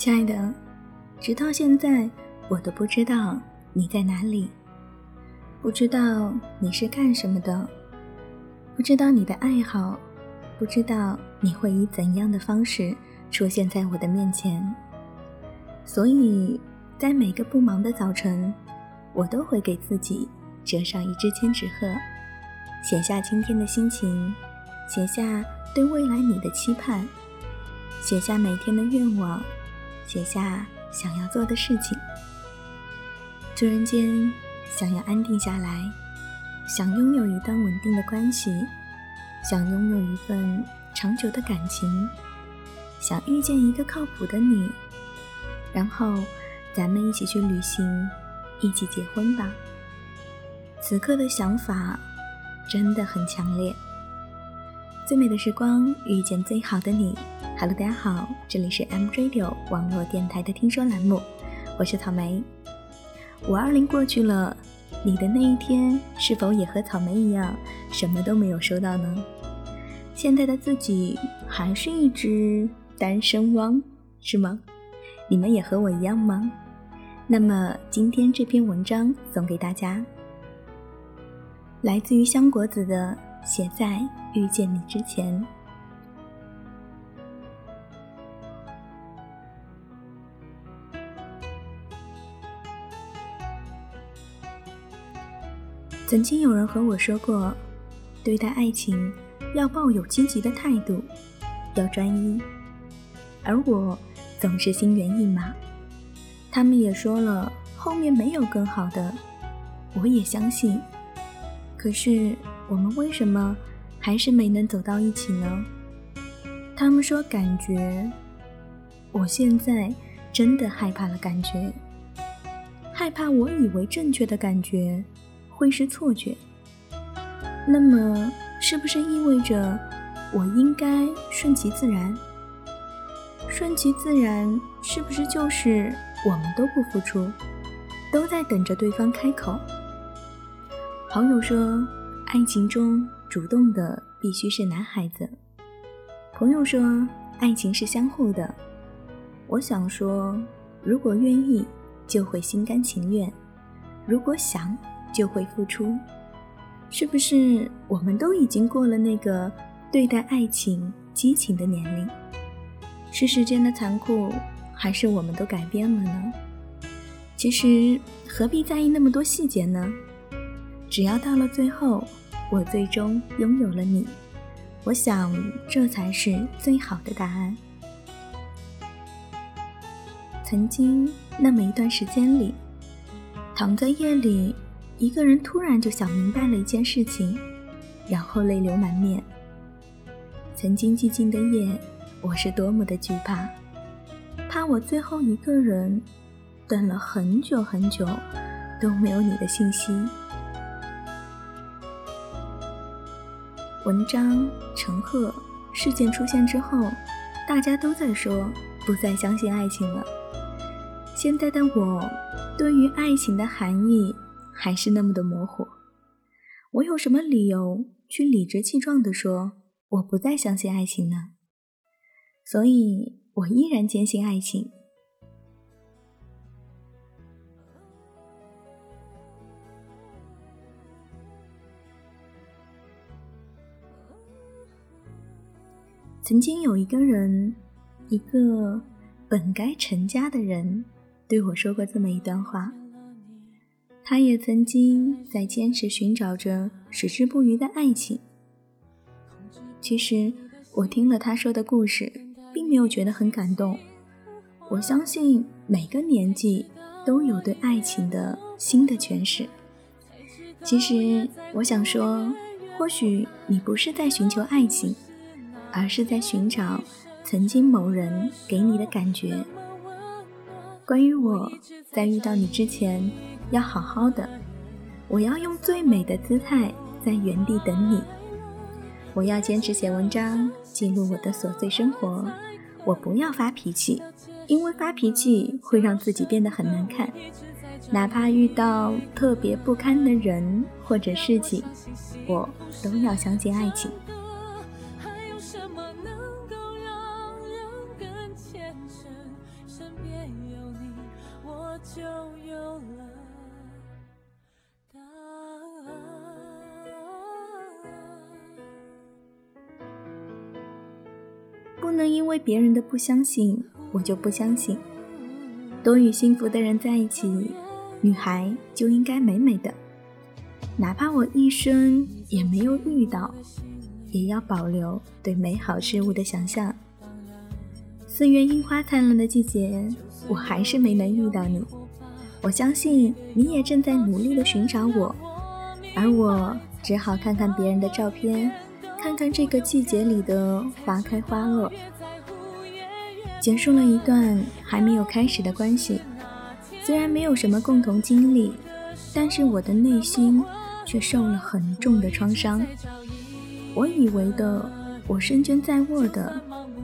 亲爱的，直到现在，我都不知道你在哪里，不知道你是干什么的，不知道你的爱好，不知道你会以怎样的方式出现在我的面前。所以在每个不忙的早晨，我都会给自己折上一支千纸鹤，写下今天的心情，写下对未来你的期盼，写下每天的愿望。写下想要做的事情，突然间想要安定下来，想拥有一段稳定的关系，想拥有一份长久的感情，想遇见一个靠谱的你，然后咱们一起去旅行，一起结婚吧。此刻的想法真的很强烈。最美的时光，遇见最好的你。Hello，大家好，这里是 M Radio 网络电台的听说栏目，我是草莓。五二零过去了，你的那一天是否也和草莓一样，什么都没有收到呢？现在的自己还是一只单身汪，是吗？你们也和我一样吗？那么今天这篇文章送给大家，来自于香果子的《写在遇见你之前》。曾经有人和我说过，对待爱情要抱有积极的态度，要专一，而我总是心猿意马。他们也说了，后面没有更好的，我也相信。可是我们为什么还是没能走到一起呢？他们说感觉，我现在真的害怕了，感觉害怕我以为正确的感觉。会是错觉，那么是不是意味着我应该顺其自然？顺其自然是不是就是我们都不付出，都在等着对方开口？好友说，爱情中主动的必须是男孩子。朋友说，爱情是相互的。我想说，如果愿意，就会心甘情愿；如果想，就会付出，是不是我们都已经过了那个对待爱情激情的年龄？是时间的残酷，还是我们都改变了呢？其实何必在意那么多细节呢？只要到了最后，我最终拥有了你，我想这才是最好的答案。曾经那么一段时间里，躺在夜里。一个人突然就想明白了一件事情，然后泪流满面。曾经寂静的夜，我是多么的惧怕，怕我最后一个人等了很久很久都没有你的信息。文章陈赫事件出现之后，大家都在说不再相信爱情了。现在的我，对于爱情的含义。还是那么的模糊，我有什么理由去理直气壮地说我不再相信爱情呢？所以我依然坚信爱情。曾经有一个人，一个本该成家的人，对我说过这么一段话。他也曾经在坚持寻找着矢志不渝的爱情。其实，我听了他说的故事，并没有觉得很感动。我相信每个年纪都有对爱情的新的诠释。其实，我想说，或许你不是在寻求爱情，而是在寻找曾经某人给你的感觉。关于我在遇到你之前。要好好的，我要用最美的姿态在原地等你。我要坚持写文章，记录我的琐碎生活。我不要发脾气，因为发脾气会让自己变得很难看。哪怕遇到特别不堪的人或者事情，我都要相信爱情。不能因为别人的不相信，我就不相信。多与幸福的人在一起，女孩就应该美美的。哪怕我一生也没有遇到，也要保留对美好事物的想象。四月樱花灿烂的季节，我还是没能遇到你。我相信你也正在努力的寻找我，而我只好看看别人的照片，看看这个季节里的花开花落，结束了一段还没有开始的关系。虽然没有什么共同经历，但是我的内心。却受了很重的创伤。我以为的，我身捐在握的，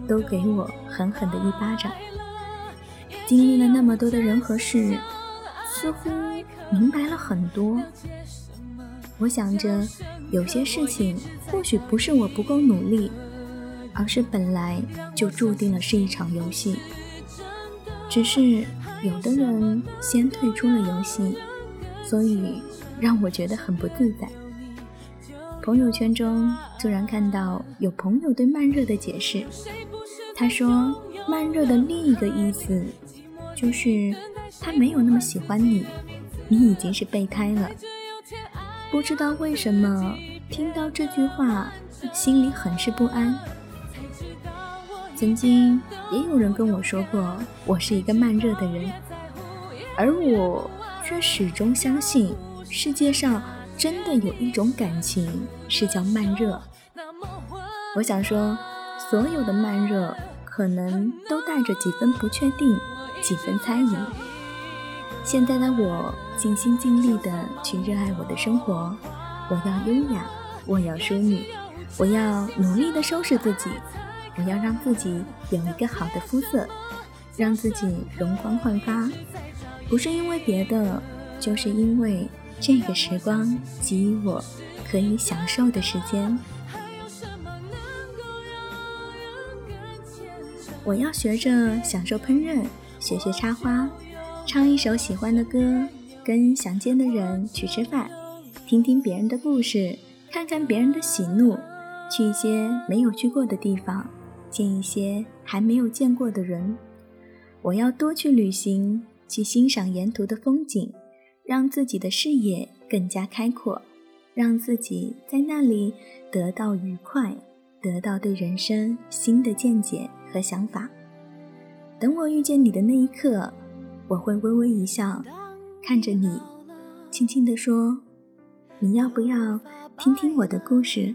都给我狠狠的一巴掌。经历了那么多的人和事，似乎明白了很多。我想着，有些事情或许不是我不够努力，而是本来就注定了是一场游戏。只是有的人先退出了游戏，所以。让我觉得很不自在。朋友圈中突然看到有朋友对慢热的解释，他说慢热的另一个意思就是他没有那么喜欢你，你已经是备胎了。不知道为什么听到这句话心里很是不安。曾经也有人跟我说过我是一个慢热的人，而我却始终相信。世界上真的有一种感情是叫慢热。我想说，所有的慢热可能都带着几分不确定，几分猜疑。现在的我尽心尽力的去热爱我的生活，我要优雅，我要淑女，我要努力的收拾自己，我要让自己有一个好的肤色，让自己容光焕发。不是因为别的，就是因为。这个时光给予我可以享受的时间，我要学着享受烹饪，学学插花，唱一首喜欢的歌，跟想见的人去吃饭，听听别人的故事，看看别人的喜怒，去一些没有去过的地方，见一些还没有见过的人。我要多去旅行，去欣赏沿途的风景。让自己的视野更加开阔，让自己在那里得到愉快，得到对人生新的见解和想法。等我遇见你的那一刻，我会微微一笑，看着你，轻轻地说：“你要不要听听我的故事？”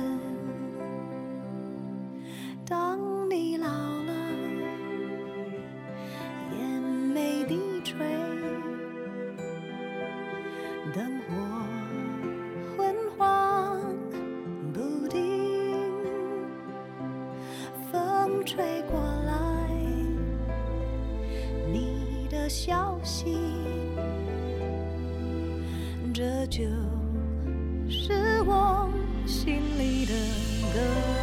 消息，这就是我心里的歌。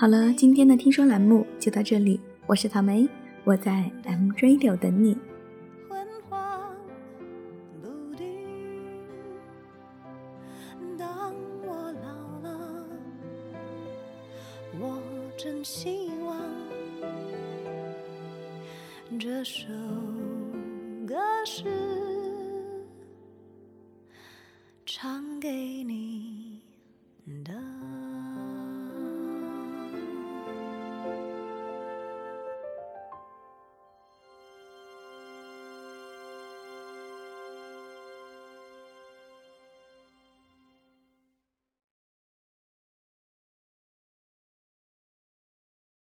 好了，今天的听说栏目就到这里，我是草莓，我在 M Radio 等你。当我老了，我真希望这首歌是唱给